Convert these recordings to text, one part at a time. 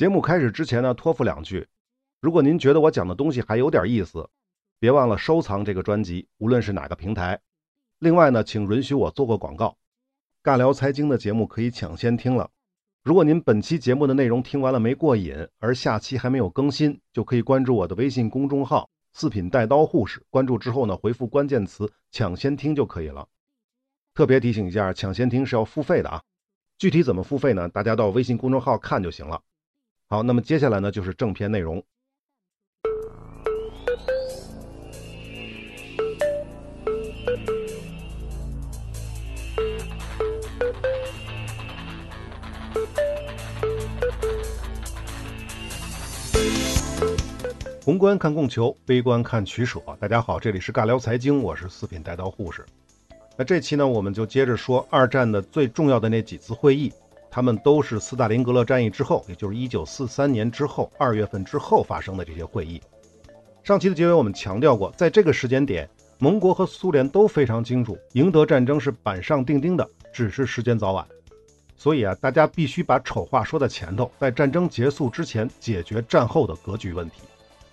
节目开始之前呢，托付两句：如果您觉得我讲的东西还有点意思，别忘了收藏这个专辑，无论是哪个平台。另外呢，请允许我做个广告：尬聊财经的节目可以抢先听了。如果您本期节目的内容听完了没过瘾，而下期还没有更新，就可以关注我的微信公众号“四品带刀护士”。关注之后呢，回复关键词“抢先听”就可以了。特别提醒一下，抢先听是要付费的啊。具体怎么付费呢？大家到微信公众号看就行了。好，那么接下来呢，就是正片内容。宏观看供求，微观看取舍。大家好，这里是尬聊财经，我是四品带刀护士。那这期呢，我们就接着说二战的最重要的那几次会议，他们都是斯大林格勒战役之后，也就是一九四三年之后二月份之后发生的这些会议。上期的结尾我们强调过，在这个时间点，盟国和苏联都非常清楚，赢得战争是板上钉钉的，只是时间早晚。所以啊，大家必须把丑话说在前头，在战争结束之前解决战后的格局问题。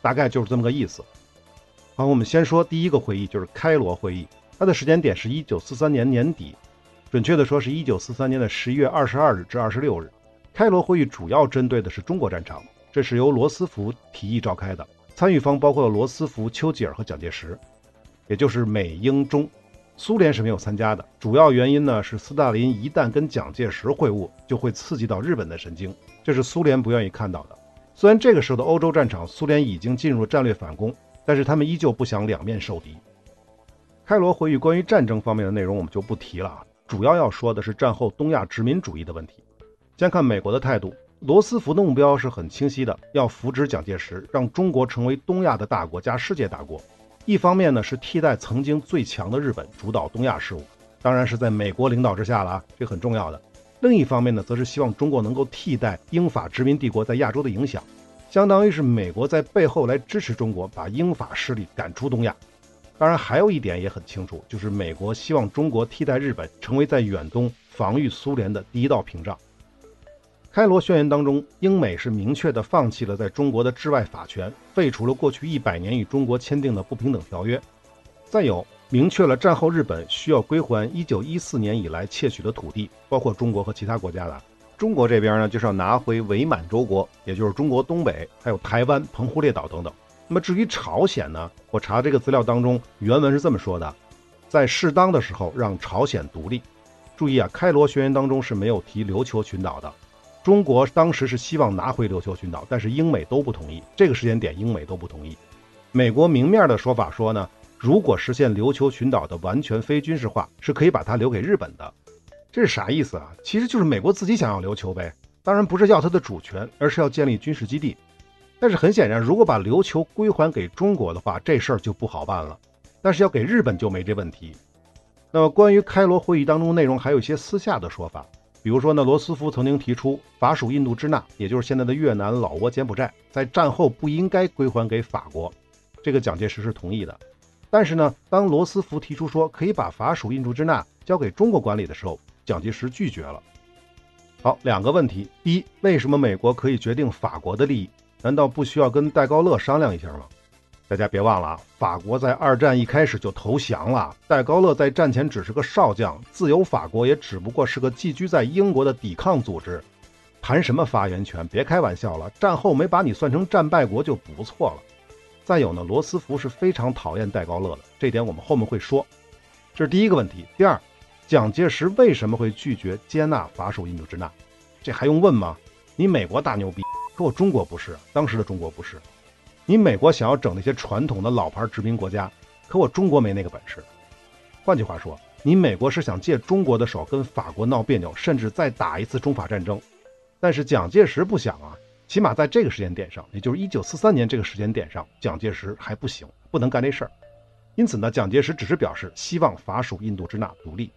大概就是这么个意思。好，我们先说第一个会议，就是开罗会议。它的时间点是一九四三年年底，准确的说是一九四三年的十一月二十二日至二十六日。开罗会议主要针对的是中国战场，这是由罗斯福提议召开的，参与方包括了罗斯福、丘吉尔和蒋介石，也就是美英中。苏联是没有参加的，主要原因呢是斯大林一旦跟蒋介石会晤，就会刺激到日本的神经，这是苏联不愿意看到的。虽然这个时候的欧洲战场，苏联已经进入战略反攻，但是他们依旧不想两面受敌。开罗会议关于战争方面的内容我们就不提了，主要要说的是战后东亚殖民主义的问题。先看美国的态度，罗斯福的目标是很清晰的，要扶植蒋介石，让中国成为东亚的大国加世界大国。一方面呢是替代曾经最强的日本主导东亚事务，当然是在美国领导之下了啊，这很重要的。另一方面呢，则是希望中国能够替代英法殖民帝国在亚洲的影响，相当于是美国在背后来支持中国，把英法势力赶出东亚。当然，还有一点也很清楚，就是美国希望中国替代日本，成为在远东防御苏联的第一道屏障。开罗宣言当中，英美是明确的放弃了在中国的治外法权，废除了过去一百年与中国签订的不平等条约。再有。明确了战后日本需要归还1914年以来窃取的土地，包括中国和其他国家的。中国这边呢，就是要拿回伪满洲国，也就是中国东北，还有台湾、澎湖列岛等等。那么至于朝鲜呢，我查这个资料当中，原文是这么说的：在适当的时候让朝鲜独立。注意啊，开罗宣言当中是没有提琉球群岛的。中国当时是希望拿回琉球群岛，但是英美都不同意。这个时间点，英美都不同意。美国明面的说法说呢。如果实现琉球群岛的完全非军事化，是可以把它留给日本的。这是啥意思啊？其实就是美国自己想要琉球呗。当然不是要它的主权，而是要建立军事基地。但是很显然，如果把琉球归还给中国的话，这事儿就不好办了。但是要给日本就没这问题。那么关于开罗会议当中内容，还有一些私下的说法。比如说呢，罗斯福曾经提出法属印度支那，也就是现在的越南、老挝、柬埔寨，在战后不应该归还给法国。这个蒋介石是同意的。但是呢，当罗斯福提出说可以把法属印度支那交给中国管理的时候，蒋介石拒绝了。好，两个问题：第一，为什么美国可以决定法国的利益？难道不需要跟戴高乐商量一下吗？大家别忘了啊，法国在二战一开始就投降了，戴高乐在战前只是个少将，自由法国也只不过是个寄居在英国的抵抗组织，谈什么发言权？别开玩笑了，战后没把你算成战败国就不错了。再有呢，罗斯福是非常讨厌戴高乐的，这点我们后面会说。这是第一个问题。第二，蒋介石为什么会拒绝接纳法属印度支那？这还用问吗？你美国大牛逼，可我中国不是，当时的中国不是。你美国想要整那些传统的老牌殖民国家，可我中国没那个本事。换句话说，你美国是想借中国的手跟法国闹别扭，甚至再打一次中法战争，但是蒋介石不想啊。起码在这个时间点上，也就是一九四三年这个时间点上，蒋介石还不行，不能干这事儿。因此呢，蒋介石只是表示希望法属印度支那独立。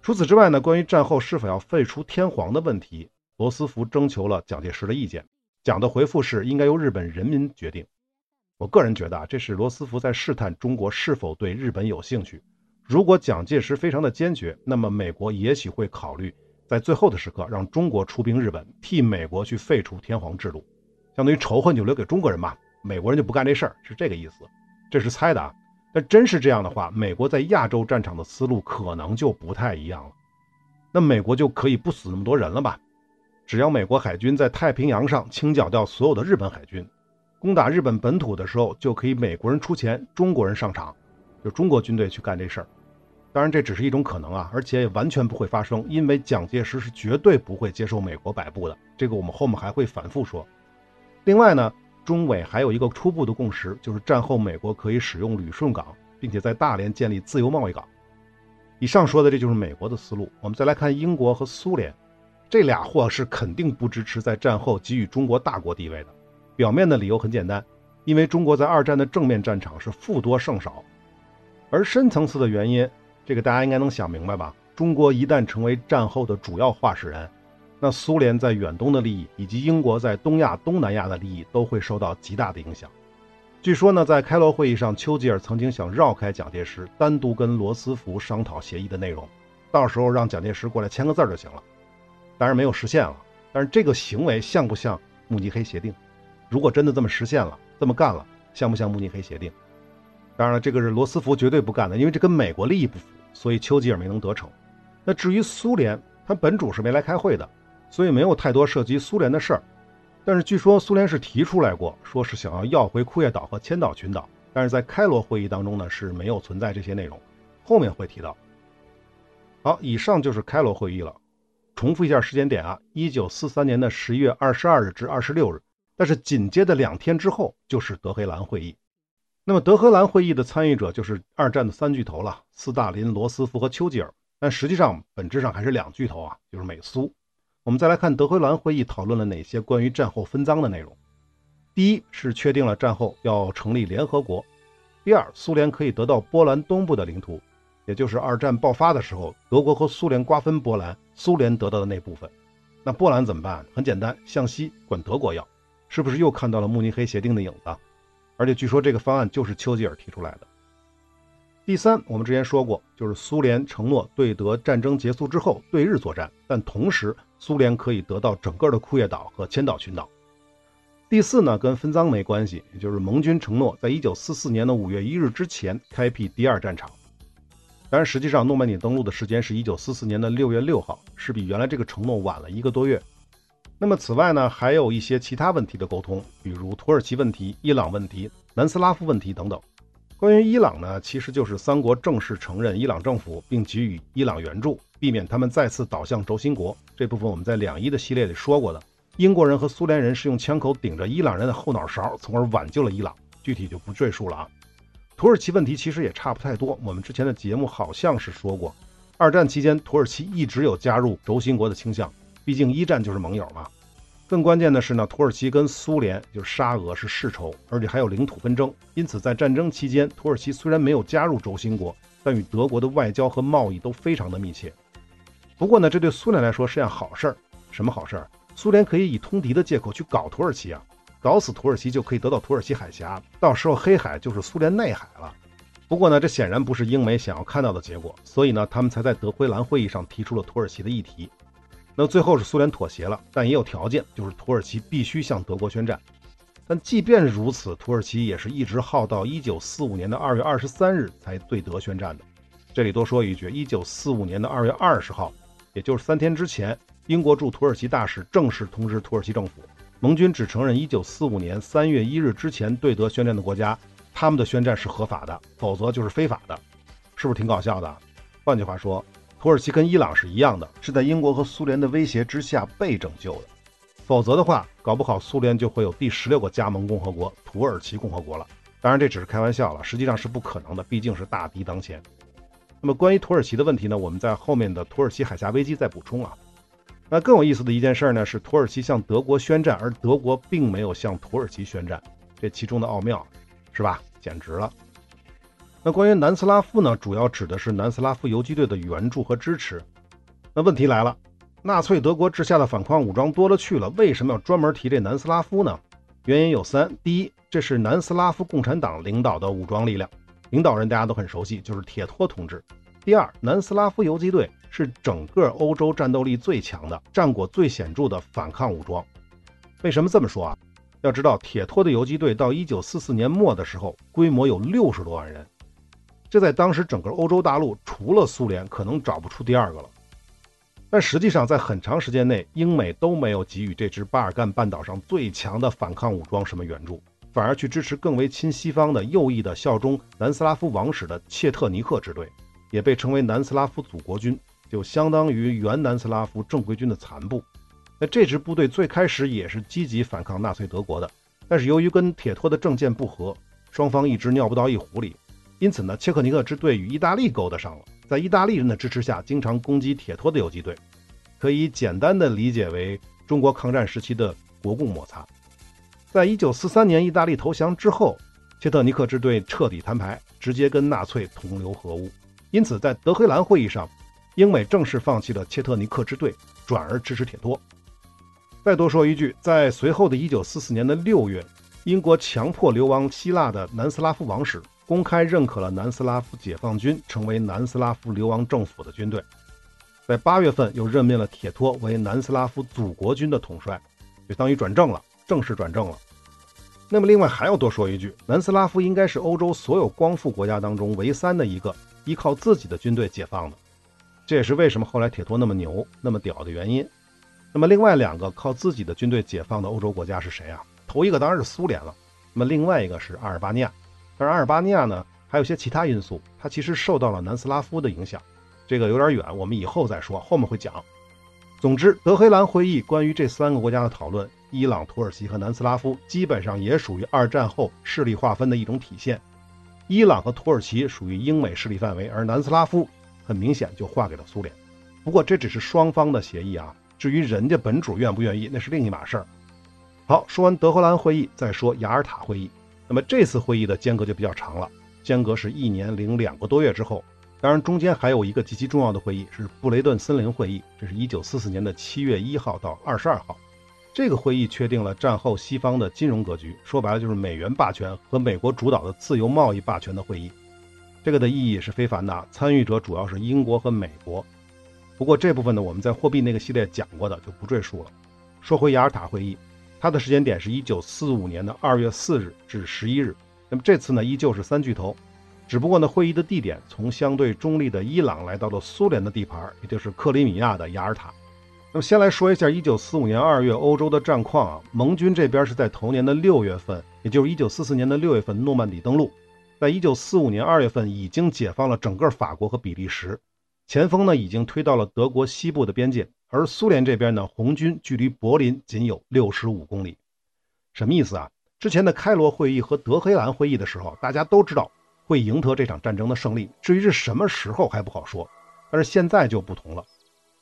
除此之外呢，关于战后是否要废除天皇的问题，罗斯福征求了蒋介石的意见。蒋的回复是应该由日本人民决定。我个人觉得啊，这是罗斯福在试探中国是否对日本有兴趣。如果蒋介石非常的坚决，那么美国也许会考虑在最后的时刻让中国出兵日本，替美国去废除天皇制度，相当于仇恨就留给中国人嘛，美国人就不干这事儿，是这个意思。这是猜的啊，但真是这样的话，美国在亚洲战场的思路可能就不太一样了。那美国就可以不死那么多人了吧？只要美国海军在太平洋上清剿掉所有的日本海军，攻打日本本土的时候，就可以美国人出钱，中国人上场，就中国军队去干这事儿。当然，这只是一种可能啊，而且也完全不会发生，因为蒋介石是绝对不会接受美国摆布的。这个我们后面还会反复说。另外呢，中美还有一个初步的共识，就是战后美国可以使用旅顺港，并且在大连建立自由贸易港。以上说的这就是美国的思路。我们再来看英国和苏联，这俩货是肯定不支持在战后给予中国大国地位的。表面的理由很简单，因为中国在二战的正面战场是负多胜少，而深层次的原因。这个大家应该能想明白吧？中国一旦成为战后的主要话事人，那苏联在远东的利益以及英国在东亚、东南亚的利益都会受到极大的影响。据说呢，在开罗会议上，丘吉尔曾经想绕开蒋介石，单独跟罗斯福商讨协议的内容，到时候让蒋介石过来签个字就行了。当然没有实现了，但是这个行为像不像慕尼黑协定？如果真的这么实现了，这么干了，像不像慕尼黑协定？当然了，这个是罗斯福绝对不干的，因为这跟美国利益不符。所以丘吉尔没能得逞。那至于苏联，他本主是没来开会的，所以没有太多涉及苏联的事儿。但是据说苏联是提出来过，说是想要要回库页岛和千岛群岛。但是在开罗会议当中呢，是没有存在这些内容，后面会提到。好，以上就是开罗会议了。重复一下时间点啊，一九四三年的十一月二十二日至二十六日。但是紧接着两天之后就是德黑兰会议。那么德黑兰会议的参与者就是二战的三巨头了，斯大林、罗斯福和丘吉尔。但实际上本质上还是两巨头啊，就是美苏。我们再来看德黑兰会议讨论了哪些关于战后分赃的内容。第一是确定了战后要成立联合国。第二，苏联可以得到波兰东部的领土，也就是二战爆发的时候，德国和苏联瓜分波兰，苏联得到的那部分。那波兰怎么办？很简单，向西管德国要。是不是又看到了慕尼黑协定的影子？而且据说这个方案就是丘吉尔提出来的。第三，我们之前说过，就是苏联承诺对德战争结束之后对日作战，但同时苏联可以得到整个的库页岛和千岛群岛。第四呢，跟分赃没关系，也就是盟军承诺在一九四四年的五月一日之前开辟第二战场。当然，实际上诺曼底登陆的时间是一九四四年的六月六号，是比原来这个承诺晚了一个多月。那么此外呢，还有一些其他问题的沟通，比如土耳其问题、伊朗问题、南斯拉夫问题等等。关于伊朗呢，其实就是三国正式承认伊朗政府，并给予伊朗援助，避免他们再次倒向轴心国。这部分我们在两伊的系列里说过的。英国人和苏联人是用枪口顶着伊朗人的后脑勺，从而挽救了伊朗。具体就不赘述了啊。土耳其问题其实也差不太多，我们之前的节目好像是说过，二战期间土耳其一直有加入轴心国的倾向。毕竟一战就是盟友嘛。更关键的是呢，土耳其跟苏联就是沙俄是世仇，而且还有领土纷争。因此，在战争期间，土耳其虽然没有加入轴心国，但与德国的外交和贸易都非常的密切。不过呢，这对苏联来说是件好事儿。什么好事儿？苏联可以以通敌的借口去搞土耳其啊，搞死土耳其就可以得到土耳其海峡，到时候黑海就是苏联内海了。不过呢，这显然不是英美想要看到的结果，所以呢，他们才在德灰兰会议上提出了土耳其的议题。那最后是苏联妥协了，但也有条件，就是土耳其必须向德国宣战。但即便如此，土耳其也是一直耗到一九四五年的二月二十三日才对德宣战的。这里多说一句，一九四五年的二月二十号，也就是三天之前，英国驻土耳其大使正式通知土耳其政府，盟军只承认一九四五年三月一日之前对德宣战的国家，他们的宣战是合法的，否则就是非法的。是不是挺搞笑的？换句话说。土耳其跟伊朗是一样的，是在英国和苏联的威胁之下被拯救的，否则的话，搞不好苏联就会有第十六个加盟共和国——土耳其共和国了。当然，这只是开玩笑了，实际上是不可能的，毕竟是大敌当前。那么，关于土耳其的问题呢？我们在后面的土耳其海峡危机再补充啊。那更有意思的一件事呢，是土耳其向德国宣战，而德国并没有向土耳其宣战，这其中的奥妙，是吧？简直了。那关于南斯拉夫呢，主要指的是南斯拉夫游击队的援助和支持。那问题来了，纳粹德国治下的反抗武装多了去了，为什么要专门提这南斯拉夫呢？原因有三：第一，这是南斯拉夫共产党领导的武装力量，领导人大家都很熟悉，就是铁托同志；第二，南斯拉夫游击队是整个欧洲战斗力最强的、战果最显著的反抗武装。为什么这么说啊？要知道，铁托的游击队到1944年末的时候，规模有六十多万人，这在当时整个欧洲大陆除了苏联，可能找不出第二个了。但实际上，在很长时间内，英美都没有给予这支巴尔干半岛上最强的反抗武装什么援助，反而去支持更为亲西方的右翼的、效忠南斯拉夫王室的切特尼克支队，也被称为南斯拉夫祖国军，就相当于原南斯拉夫正规军的残部。那这支部队最开始也是积极反抗纳粹德国的，但是由于跟铁托的政见不合，双方一直尿不到一壶里，因此呢，切克尼克支队与意大利勾搭上了，在意大利人的支持下，经常攻击铁托的游击队，可以简单的理解为中国抗战时期的国共摩擦。在一九四三年意大利投降之后，切特尼克支队彻底摊牌，直接跟纳粹同流合污，因此在德黑兰会议上，英美正式放弃了切特尼克支队，转而支持铁托。再多说一句，在随后的一九四四年的六月，英国强迫流亡希腊的南斯拉夫王室公开认可了南斯拉夫解放军成为南斯拉夫流亡政府的军队。在八月份，又任命了铁托为南斯拉夫祖国军的统帅，就当于转正了，正式转正了。那么，另外还要多说一句，南斯拉夫应该是欧洲所有光复国家当中唯三的一个依靠自己的军队解放的，这也是为什么后来铁托那么牛、那么屌的原因。那么另外两个靠自己的军队解放的欧洲国家是谁啊？头一个当然是苏联了。那么另外一个是阿尔巴尼亚。但是阿尔巴尼亚呢，还有些其他因素，它其实受到了南斯拉夫的影响。这个有点远，我们以后再说，后面会讲。总之，德黑兰会议关于这三个国家的讨论，伊朗、土耳其和南斯拉夫基本上也属于二战后势力划分的一种体现。伊朗和土耳其属于英美势力范围，而南斯拉夫很明显就划给了苏联。不过这只是双方的协议啊。至于人家本主愿不愿意，那是另一码事儿。好，说完德黑兰会议，再说雅尔塔会议。那么这次会议的间隔就比较长了，间隔是一年零两个多月之后。当然，中间还有一个极其重要的会议，是布雷顿森林会议，这是一九四四年的七月一号到二十二号。这个会议确定了战后西方的金融格局，说白了就是美元霸权和美国主导的自由贸易霸权的会议。这个的意义是非凡的，参与者主要是英国和美国。不过这部分呢，我们在货币那个系列讲过的，就不赘述了。说回雅尔塔会议，它的时间点是一九四五年的二月四日至十一日。那么这次呢，依旧是三巨头，只不过呢，会议的地点从相对中立的伊朗来到了苏联的地盘，也就是克里米亚的雅尔塔。那么先来说一下一九四五年二月欧洲的战况啊，盟军这边是在头年的六月份，也就是一九四四年的六月份诺曼底登陆，在一九四五年二月份已经解放了整个法国和比利时。前锋呢已经推到了德国西部的边界，而苏联这边呢，红军距离柏林仅有六十五公里。什么意思啊？之前的开罗会议和德黑兰会议的时候，大家都知道会赢得这场战争的胜利，至于是什么时候还不好说。但是现在就不同了，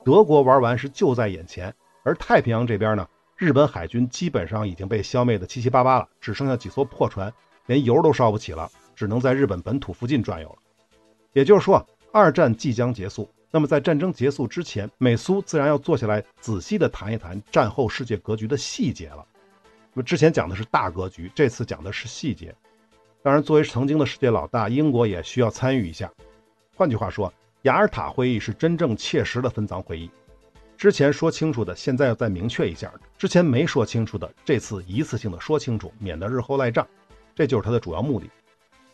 德国玩完是就在眼前，而太平洋这边呢，日本海军基本上已经被消灭的七七八八了，只剩下几艘破船，连油都烧不起了，只能在日本本土附近转悠了。也就是说。二战即将结束，那么在战争结束之前，美苏自然要坐下来仔细的谈一谈战后世界格局的细节了。那么之前讲的是大格局，这次讲的是细节。当然，作为曾经的世界老大，英国也需要参与一下。换句话说，雅尔塔会议是真正切实的分赃会议。之前说清楚的，现在要再明确一下；之前没说清楚的，这次一次性的说清楚，免得日后赖账。这就是它的主要目的。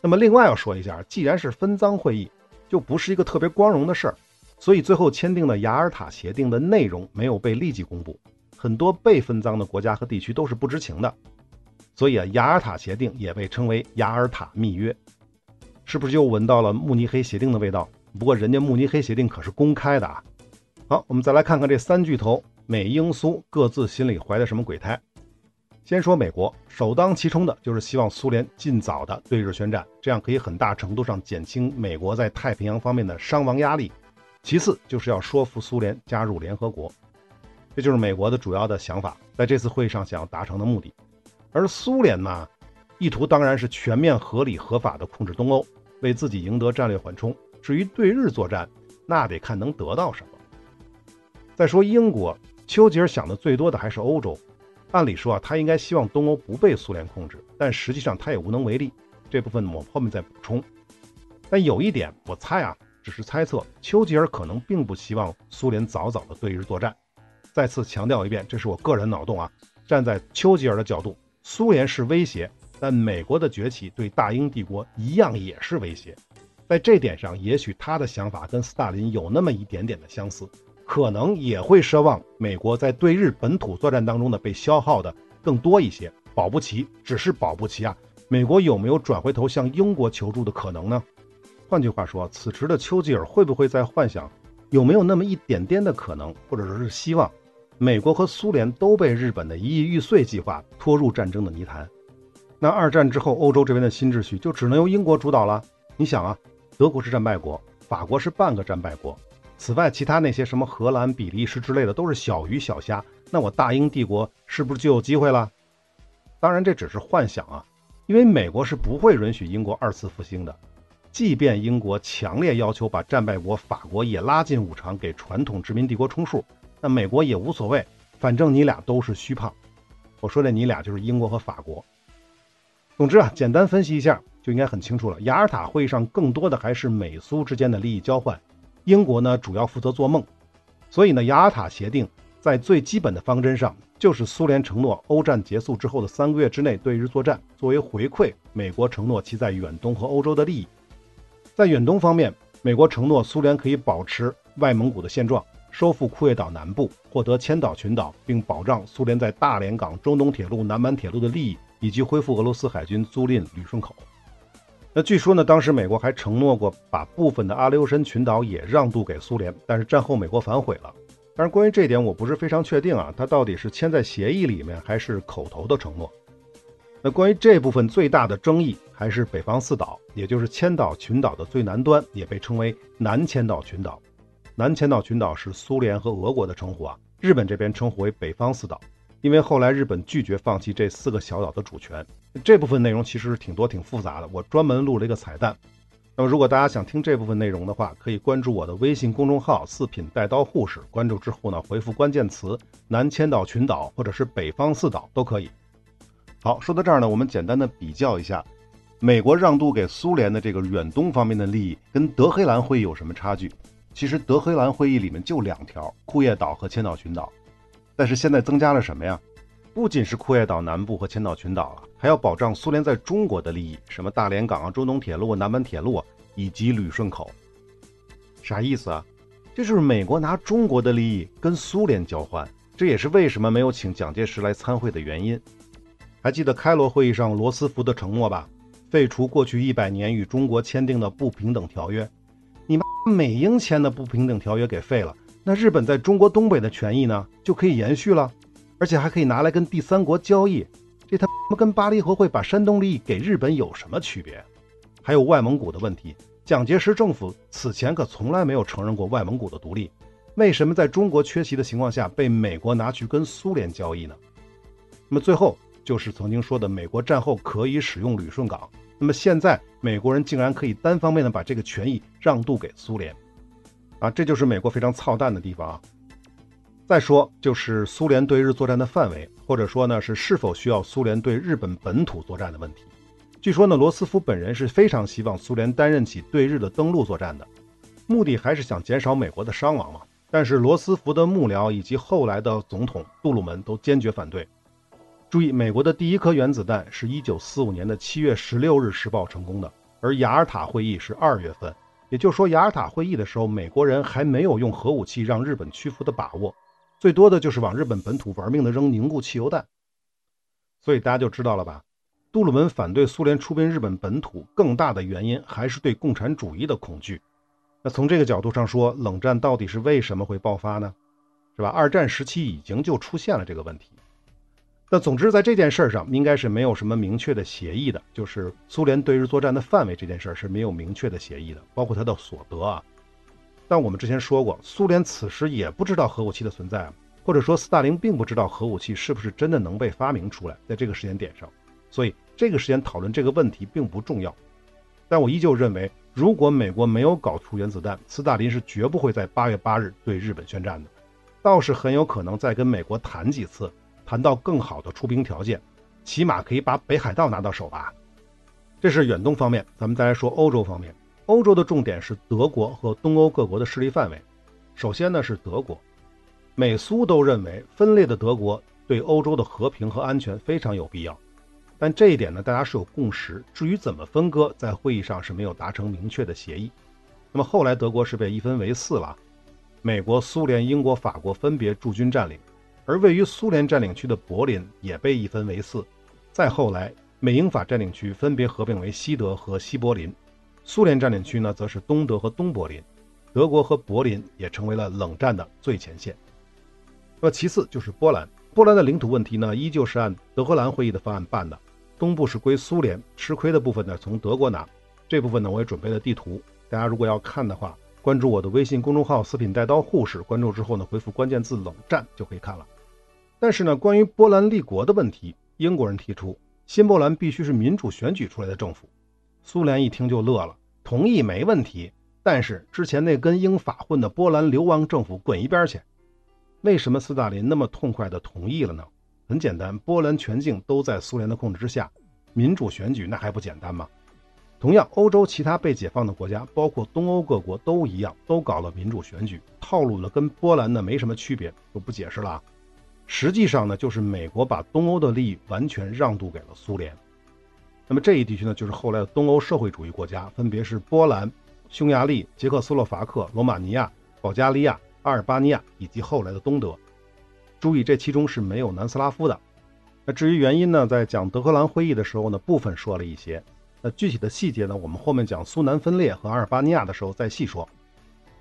那么另外要说一下，既然是分赃会议。就不是一个特别光荣的事儿，所以最后签订的雅尔塔协定的内容没有被立即公布，很多被分赃的国家和地区都是不知情的，所以啊，雅尔塔协定也被称为雅尔塔密约，是不是又闻到了慕尼黑协定的味道？不过人家慕尼黑协定可是公开的啊。好，我们再来看看这三巨头美英苏各自心里怀的什么鬼胎。先说美国，首当其冲的就是希望苏联尽早的对日宣战，这样可以很大程度上减轻美国在太平洋方面的伤亡压力。其次就是要说服苏联加入联合国，这就是美国的主要的想法，在这次会议上想要达成的目的。而苏联呢，意图当然是全面合理合法的控制东欧，为自己赢得战略缓冲。至于对日作战，那得看能得到什么。再说英国，丘吉尔想的最多的还是欧洲。按理说啊，他应该希望东欧不被苏联控制，但实际上他也无能为力。这部分我后面再补充。但有一点，我猜啊，只是猜测。丘吉尔可能并不希望苏联早早的对日作战。再次强调一遍，这是我个人脑洞啊。站在丘吉尔的角度，苏联是威胁，但美国的崛起对大英帝国一样也是威胁。在这点上，也许他的想法跟斯大林有那么一点点的相似，可能也会奢望美国在对日本土作战当中呢被消耗的更多一些。保不齐，只是保不齐啊！美国有没有转回头向英国求助的可能呢？换句话说，此时的丘吉尔会不会在幻想，有没有那么一点点的可能，或者说是希望，美国和苏联都被日本的一亿玉碎计划拖入战争的泥潭？那二战之后，欧洲这边的新秩序就只能由英国主导了。你想啊。德国是战败国，法国是半个战败国，此外，其他那些什么荷兰、比利时之类的都是小鱼小虾，那我大英帝国是不是就有机会了？当然，这只是幻想啊，因为美国是不会允许英国二次复兴的，即便英国强烈要求把战败国法国也拉进五常，给传统殖民帝国充数，那美国也无所谓，反正你俩都是虚胖。我说的你俩就是英国和法国。总之啊，简单分析一下。就应该很清楚了。雅尔塔会议上更多的还是美苏之间的利益交换，英国呢主要负责做梦。所以呢，雅尔塔协定在最基本的方针上，就是苏联承诺欧战结束之后的三个月之内对日作战，作为回馈，美国承诺其在远东和欧洲的利益。在远东方面，美国承诺苏联可以保持外蒙古的现状，收复库页岛南部，获得千岛群岛，并保障苏联在大连港、中东铁路、南满铁路的利益，以及恢复俄罗斯海军租赁旅顺口。那据说呢，当时美国还承诺过把部分的阿留申群岛也让渡给苏联，但是战后美国反悔了。但是关于这点，我不是非常确定啊，它到底是签在协议里面，还是口头的承诺？那关于这部分最大的争议还是北方四岛，也就是千岛群岛的最南端，也被称为南千岛群岛。南千岛群岛是苏联和俄国的称呼啊，日本这边称呼为北方四岛。因为后来日本拒绝放弃这四个小岛的主权，这部分内容其实是挺多挺复杂的，我专门录了一个彩蛋。那么如果大家想听这部分内容的话，可以关注我的微信公众号“四品带刀护士”，关注之后呢，回复关键词“南千岛群岛”或者是“北方四岛”都可以。好，说到这儿呢，我们简单的比较一下，美国让渡给苏联的这个远东方面的利益跟德黑兰会议有什么差距？其实德黑兰会议里面就两条：库页岛和千岛群岛。但是现在增加了什么呀？不仅是库页岛南部和千岛群岛啊，还要保障苏联在中国的利益，什么大连港啊、中东铁路、南满铁路以及旅顺口。啥意思啊？这就是美国拿中国的利益跟苏联交换，这也是为什么没有请蒋介石来参会的原因。还记得开罗会议上罗斯福的承诺吧？废除过去一百年与中国签订的不平等条约。你妈美英签的不平等条约给废了。那日本在中国东北的权益呢，就可以延续了，而且还可以拿来跟第三国交易。这他妈跟巴黎和会把山东利益给日本有什么区别？还有外蒙古的问题，蒋介石政府此前可从来没有承认过外蒙古的独立，为什么在中国缺席的情况下被美国拿去跟苏联交易呢？那么最后就是曾经说的美国战后可以使用旅顺港，那么现在美国人竟然可以单方面的把这个权益让渡给苏联。啊，这就是美国非常操蛋的地方啊！再说就是苏联对日作战的范围，或者说呢是是否需要苏联对日本本土作战的问题。据说呢，罗斯福本人是非常希望苏联担任起对日的登陆作战的，目的还是想减少美国的伤亡嘛。但是罗斯福的幕僚以及后来的总统杜鲁门都坚决反对。注意，美国的第一颗原子弹是一九四五年的七月十六日试爆成功的，而雅尔塔会议是二月份。也就是说，雅尔塔会议的时候，美国人还没有用核武器让日本屈服的把握，最多的就是往日本本土玩命的扔凝固汽油弹。所以大家就知道了吧？杜鲁门反对苏联出兵日本本土，更大的原因还是对共产主义的恐惧。那从这个角度上说，冷战到底是为什么会爆发呢？是吧？二战时期已经就出现了这个问题。那总之，在这件事上，应该是没有什么明确的协议的，就是苏联对日作战的范围这件事是没有明确的协议的，包括它的所得啊。但我们之前说过，苏联此时也不知道核武器的存在，或者说斯大林并不知道核武器是不是真的能被发明出来，在这个时间点上，所以这个时间讨论这个问题并不重要。但我依旧认为，如果美国没有搞出原子弹，斯大林是绝不会在八月八日对日本宣战的，倒是很有可能再跟美国谈几次。谈到更好的出兵条件，起码可以把北海道拿到手吧。这是远东方面，咱们再来说欧洲方面。欧洲的重点是德国和东欧各国的势力范围。首先呢是德国，美苏都认为分裂的德国对欧洲的和平和安全非常有必要。但这一点呢，大家是有共识。至于怎么分割，在会议上是没有达成明确的协议。那么后来德国是被一分为四了，美国、苏联、英国、法国分别驻军占领，而位于苏联占领区的柏林也被一分为四。再后来，美英法占领区分别合并为西德和西柏林，苏联占领区呢则是东德和东柏林，德国和柏林也成为了冷战的最前线。那么其次就是波兰，波兰的领土问题呢，依旧是按德黑兰会议的方案办的。东部是归苏联，吃亏的部分呢从德国拿。这部分呢我也准备了地图，大家如果要看的话，关注我的微信公众号“四品带刀护士”，关注之后呢回复关键字“冷战”就可以看了。但是呢，关于波兰立国的问题，英国人提出新波兰必须是民主选举出来的政府。苏联一听就乐了，同意没问题。但是之前那跟英法混的波兰流亡政府滚一边去。为什么斯大林那么痛快地同意了呢？很简单，波兰全境都在苏联的控制之下，民主选举那还不简单吗？同样，欧洲其他被解放的国家，包括东欧各国都一样，都搞了民主选举，套路呢跟波兰呢没什么区别，就不解释了啊。实际上呢，就是美国把东欧的利益完全让渡给了苏联。那么这一地区呢，就是后来的东欧社会主义国家，分别是波兰、匈牙利、捷克斯洛伐克、罗马尼亚、保加利亚、阿尔巴尼亚以及后来的东德。注意，这其中是没有南斯拉夫的。那至于原因呢，在讲德黑兰会议的时候呢，部分说了一些。那具体的细节呢，我们后面讲苏南分裂和阿尔巴尼亚的时候再细说。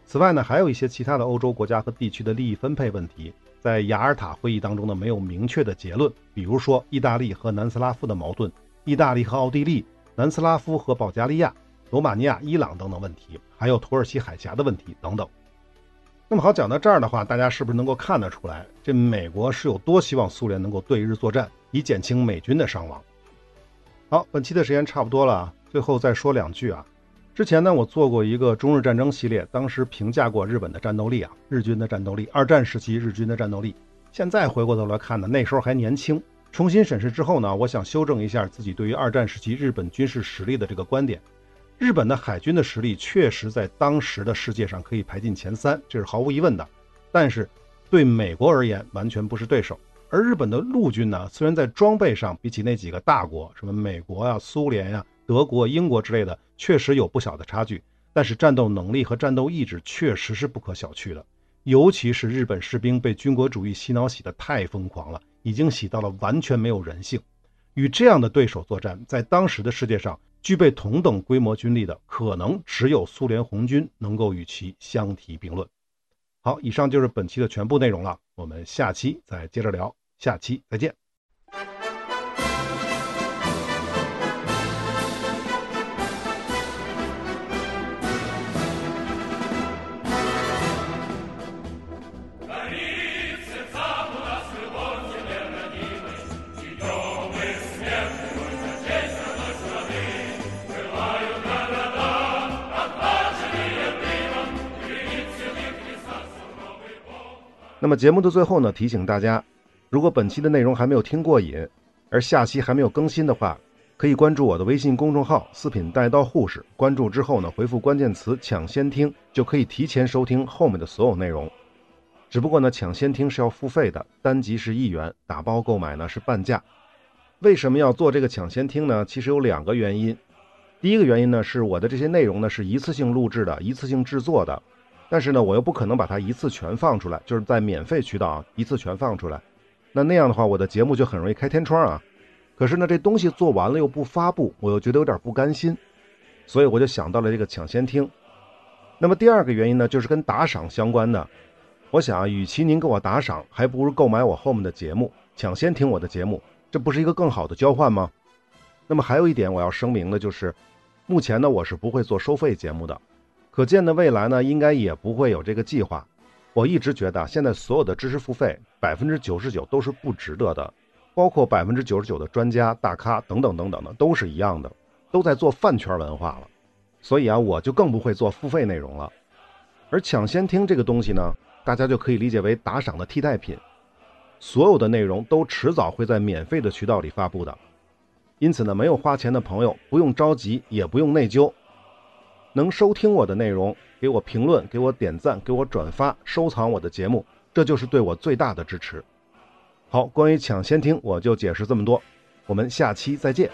此外呢，还有一些其他的欧洲国家和地区的利益分配问题，在雅尔塔会议当中呢，没有明确的结论。比如说，意大利和南斯拉夫的矛盾，意大利和奥地利，南斯拉夫和保加利亚，罗马尼亚、伊朗等等问题，还有土耳其海峡的问题等等。那么好，讲到这儿的话，大家是不是能够看得出来，这美国是有多希望苏联能够对日作战，以减轻美军的伤亡？好，本期的时间差不多了啊，最后再说两句啊。之前呢，我做过一个中日战争系列，当时评价过日本的战斗力啊，日军的战斗力，二战时期日军的战斗力。现在回过头来看呢，那时候还年轻，重新审视之后呢，我想修正一下自己对于二战时期日本军事实力的这个观点。日本的海军的实力确实在当时的世界上可以排进前三，这是毫无疑问的。但是对美国而言，完全不是对手。而日本的陆军呢，虽然在装备上比起那几个大国，什么美国呀、苏联呀、德国、英国之类的，确实有不小的差距，但是战斗能力和战斗意志确实是不可小觑的。尤其是日本士兵被军国主义洗脑洗得太疯狂了，已经洗到了完全没有人性。与这样的对手作战，在当时的世界上。具备同等规模军力的，可能只有苏联红军能够与其相提并论。好，以上就是本期的全部内容了，我们下期再接着聊，下期再见。那么节目的最后呢，提醒大家，如果本期的内容还没有听过瘾，而下期还没有更新的话，可以关注我的微信公众号“四品带刀护士”。关注之后呢，回复关键词“抢先听”，就可以提前收听后面的所有内容。只不过呢，抢先听是要付费的，单集是一元，打包购买呢是半价。为什么要做这个抢先听呢？其实有两个原因。第一个原因呢，是我的这些内容呢是一次性录制的，一次性制作的。但是呢，我又不可能把它一次全放出来，就是在免费渠道啊一次全放出来，那那样的话，我的节目就很容易开天窗啊。可是呢，这东西做完了又不发布，我又觉得有点不甘心，所以我就想到了这个抢先听。那么第二个原因呢，就是跟打赏相关的。我想啊，与其您给我打赏，还不如购买我后面的节目，抢先听我的节目，这不是一个更好的交换吗？那么还有一点我要声明的就是，目前呢，我是不会做收费节目的。可见的未来呢，应该也不会有这个计划。我一直觉得，现在所有的知识付费，百分之九十九都是不值得的，包括百分之九十九的专家、大咖等等等等的，都是一样的，都在做饭圈文化了。所以啊，我就更不会做付费内容了。而抢先听这个东西呢，大家就可以理解为打赏的替代品。所有的内容都迟早会在免费的渠道里发布的，因此呢，没有花钱的朋友不用着急，也不用内疚。能收听我的内容，给我评论，给我点赞，给我转发，收藏我的节目，这就是对我最大的支持。好，关于抢先听，我就解释这么多，我们下期再见。